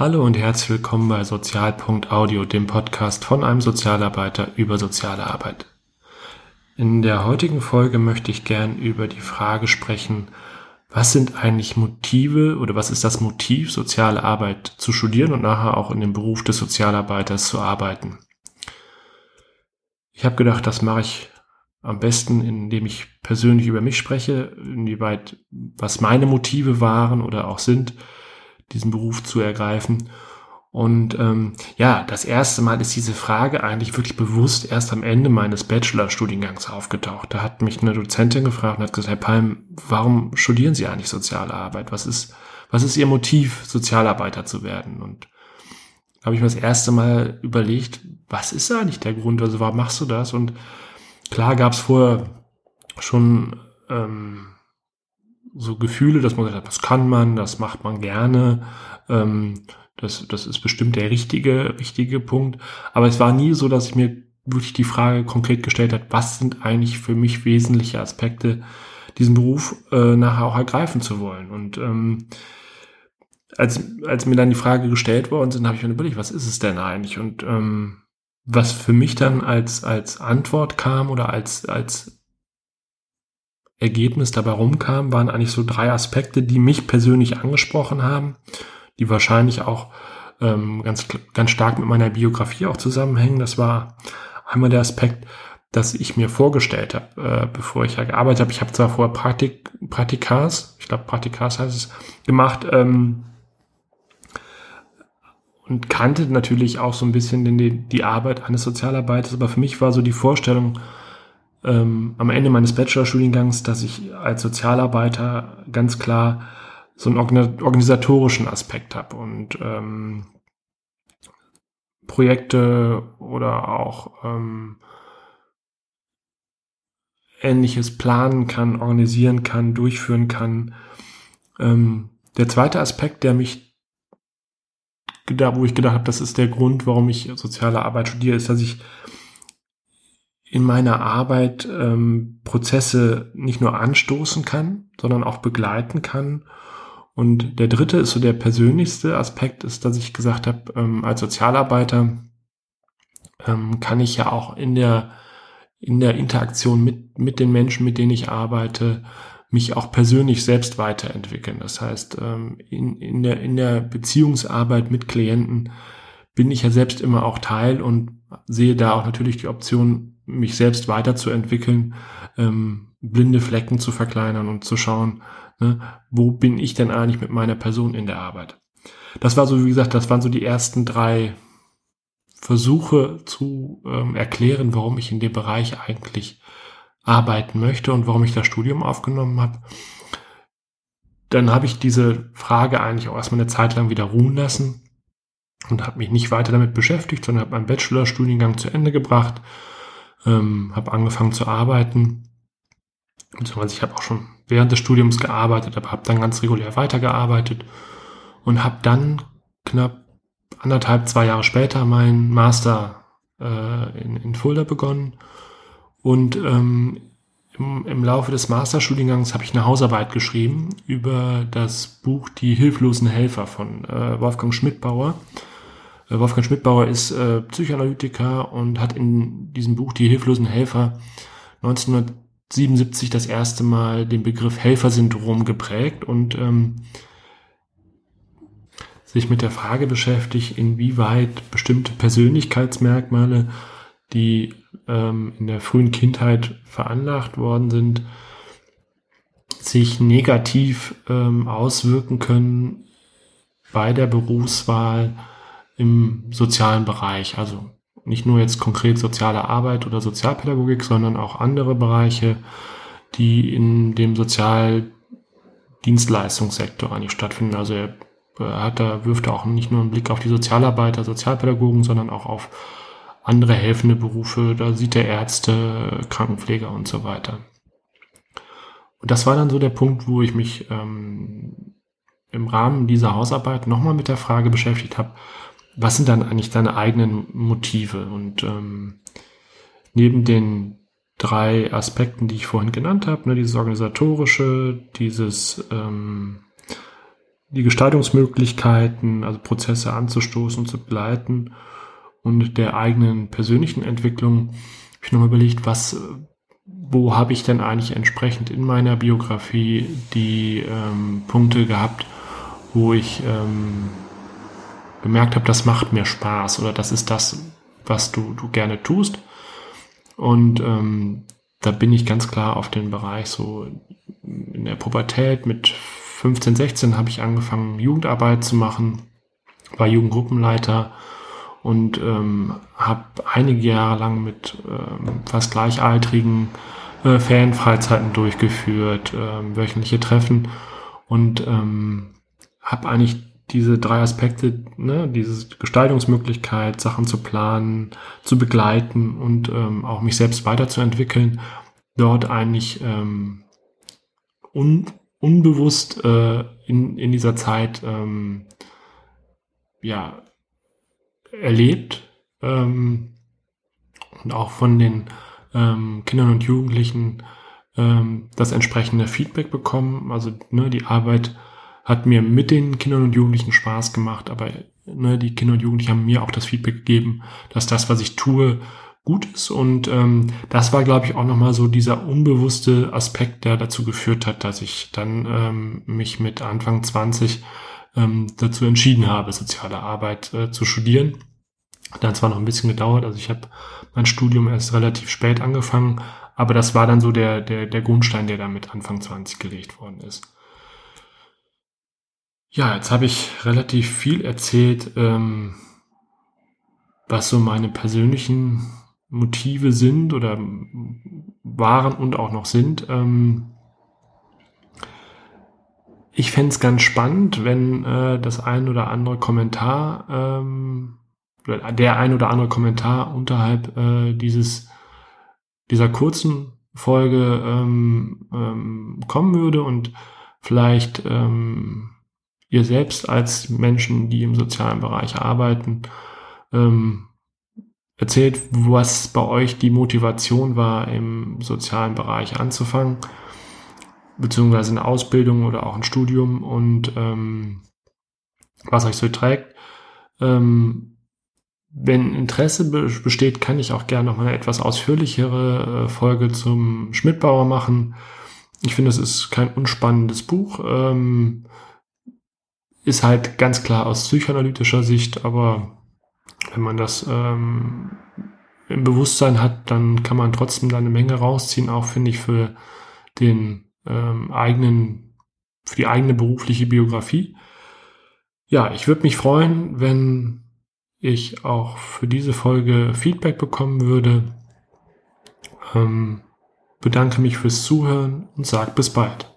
Hallo und herzlich willkommen bei Sozial.audio, dem Podcast von einem Sozialarbeiter über soziale Arbeit. In der heutigen Folge möchte ich gern über die Frage sprechen, was sind eigentlich Motive oder was ist das Motiv, soziale Arbeit zu studieren und nachher auch in dem Beruf des Sozialarbeiters zu arbeiten. Ich habe gedacht, das mache ich am besten, indem ich persönlich über mich spreche, inwieweit was meine Motive waren oder auch sind, diesen Beruf zu ergreifen. Und ähm, ja, das erste Mal ist diese Frage eigentlich wirklich bewusst erst am Ende meines Bachelorstudiengangs aufgetaucht. Da hat mich eine Dozentin gefragt und hat gesagt, Herr Palm, warum studieren Sie eigentlich soziale Arbeit? Was ist, was ist Ihr Motiv, Sozialarbeiter zu werden? Und habe ich mir das erste Mal überlegt, was ist eigentlich der Grund? Also warum machst du das? Und klar gab es vorher schon ähm, so Gefühle, dass man hat, das kann man, das macht man gerne. Ähm, das, das ist bestimmt der richtige, richtige Punkt. Aber es war nie so, dass ich mir wirklich die Frage konkret gestellt habe, was sind eigentlich für mich wesentliche Aspekte, diesen Beruf äh, nachher auch ergreifen zu wollen. Und ähm, als, als mir dann die Frage gestellt worden sind, habe ich mir überlegt, was ist es denn eigentlich? Und ähm, was für mich dann als, als Antwort kam oder als, als Ergebnis dabei rumkam, waren eigentlich so drei Aspekte, die mich persönlich angesprochen haben, die wahrscheinlich auch ähm, ganz, ganz stark mit meiner Biografie auch zusammenhängen. Das war einmal der Aspekt, dass ich mir vorgestellt habe, äh, bevor ich ja gearbeitet habe. Ich habe zwar vorher Praktik, Praktikas, ich glaube Praktikas heißt es, gemacht ähm, und kannte natürlich auch so ein bisschen die, die Arbeit eines Sozialarbeiters, aber für mich war so die Vorstellung, ähm, am Ende meines Bachelorstudiengangs, dass ich als Sozialarbeiter ganz klar so einen organisatorischen Aspekt habe und ähm, Projekte oder auch ähm, ähnliches planen kann, organisieren kann, durchführen kann. Ähm, der zweite Aspekt, der mich da, wo ich gedacht habe, das ist der Grund, warum ich soziale Arbeit studiere, ist, dass ich in meiner Arbeit ähm, Prozesse nicht nur anstoßen kann, sondern auch begleiten kann. Und der dritte ist so der persönlichste Aspekt, ist, dass ich gesagt habe, ähm, als Sozialarbeiter ähm, kann ich ja auch in der, in der Interaktion mit, mit den Menschen, mit denen ich arbeite, mich auch persönlich selbst weiterentwickeln. Das heißt, ähm, in, in, der, in der Beziehungsarbeit mit Klienten bin ich ja selbst immer auch Teil und sehe da auch natürlich die Option, mich selbst weiterzuentwickeln, ähm, blinde Flecken zu verkleinern und zu schauen, ne, wo bin ich denn eigentlich mit meiner Person in der Arbeit. Das war so, wie gesagt, das waren so die ersten drei Versuche zu ähm, erklären, warum ich in dem Bereich eigentlich arbeiten möchte und warum ich das Studium aufgenommen habe. Dann habe ich diese Frage eigentlich auch erstmal eine Zeit lang wieder ruhen lassen und habe mich nicht weiter damit beschäftigt, sondern habe meinen Bachelorstudiengang zu Ende gebracht ähm, habe angefangen zu arbeiten. Beziehungsweise ich habe auch schon während des Studiums gearbeitet, aber habe dann ganz regulär weitergearbeitet und habe dann knapp anderthalb, zwei Jahre später meinen Master äh, in, in Fulda begonnen. Und ähm, im, im Laufe des Masterstudiengangs habe ich eine Hausarbeit geschrieben über das Buch Die hilflosen Helfer von äh, Wolfgang Schmidbauer. Äh, Wolfgang Schmidbauer ist äh, Psychoanalytiker und hat in diesem Buch Die hilflosen Helfer 1977 das erste Mal den Begriff Helfersyndrom geprägt und ähm, sich mit der Frage beschäftigt, inwieweit bestimmte Persönlichkeitsmerkmale, die ähm, in der frühen Kindheit veranlagt worden sind, sich negativ ähm, auswirken können bei der Berufswahl im sozialen Bereich. Also nicht nur jetzt konkret soziale Arbeit oder Sozialpädagogik, sondern auch andere Bereiche, die in dem Sozialdienstleistungssektor eigentlich stattfinden. Also er hat da, wirft er auch nicht nur einen Blick auf die Sozialarbeiter, Sozialpädagogen, sondern auch auf andere helfende Berufe. Da sieht er Ärzte, Krankenpfleger und so weiter. Und das war dann so der Punkt, wo ich mich ähm, im Rahmen dieser Hausarbeit nochmal mit der Frage beschäftigt habe, was sind dann eigentlich deine eigenen Motive? Und ähm, neben den drei Aspekten, die ich vorhin genannt habe, ne, dieses organisatorische, dieses ähm, die Gestaltungsmöglichkeiten, also Prozesse anzustoßen, zu begleiten und der eigenen persönlichen Entwicklung habe ich nochmal überlegt, was, wo habe ich denn eigentlich entsprechend in meiner Biografie die ähm, Punkte gehabt, wo ich ähm, gemerkt habe, das macht mir Spaß oder das ist das, was du, du gerne tust. Und ähm, da bin ich ganz klar auf den Bereich so in der Pubertät mit 15, 16 habe ich angefangen, Jugendarbeit zu machen, war Jugendgruppenleiter und ähm, habe einige Jahre lang mit ähm, fast gleichaltrigen äh, Ferienfreizeiten durchgeführt, äh, wöchentliche Treffen und ähm, habe eigentlich diese drei Aspekte, ne, diese Gestaltungsmöglichkeit, Sachen zu planen, zu begleiten und ähm, auch mich selbst weiterzuentwickeln, dort eigentlich ähm, un, unbewusst äh, in, in dieser Zeit ähm, ja erlebt ähm, und auch von den ähm, Kindern und Jugendlichen ähm, das entsprechende Feedback bekommen. Also ne, die Arbeit hat mir mit den Kindern und Jugendlichen Spaß gemacht, aber ne, die Kinder und Jugendlichen haben mir auch das Feedback gegeben, dass das, was ich tue, gut ist. Und ähm, das war, glaube ich, auch nochmal so dieser unbewusste Aspekt, der dazu geführt hat, dass ich dann ähm, mich mit Anfang 20 ähm, dazu entschieden habe, soziale Arbeit äh, zu studieren. Dann zwar noch ein bisschen gedauert, also ich habe mein Studium erst relativ spät angefangen, aber das war dann so der, der, der Grundstein, der dann mit Anfang 20 gelegt worden ist. Ja, jetzt habe ich relativ viel erzählt, ähm, was so meine persönlichen Motive sind oder waren und auch noch sind. Ähm, ich fände es ganz spannend, wenn äh, das ein oder andere Kommentar, ähm, der ein oder andere Kommentar unterhalb äh, dieses dieser kurzen Folge ähm, ähm, kommen würde und vielleicht ähm, ihr selbst als Menschen, die im sozialen Bereich arbeiten, ähm, erzählt, was bei euch die Motivation war, im sozialen Bereich anzufangen, beziehungsweise eine Ausbildung oder auch ein Studium und ähm, was euch so trägt. Ähm, wenn Interesse besteht, kann ich auch gerne noch mal eine etwas ausführlichere äh, Folge zum Schmidtbauer machen. Ich finde, es ist kein unspannendes Buch. Ähm, ist halt ganz klar aus psychoanalytischer Sicht, aber wenn man das ähm, im Bewusstsein hat, dann kann man trotzdem da eine Menge rausziehen, auch finde ich für den ähm, eigenen, für die eigene berufliche Biografie. Ja, ich würde mich freuen, wenn ich auch für diese Folge Feedback bekommen würde. Ähm, bedanke mich fürs Zuhören und sage bis bald.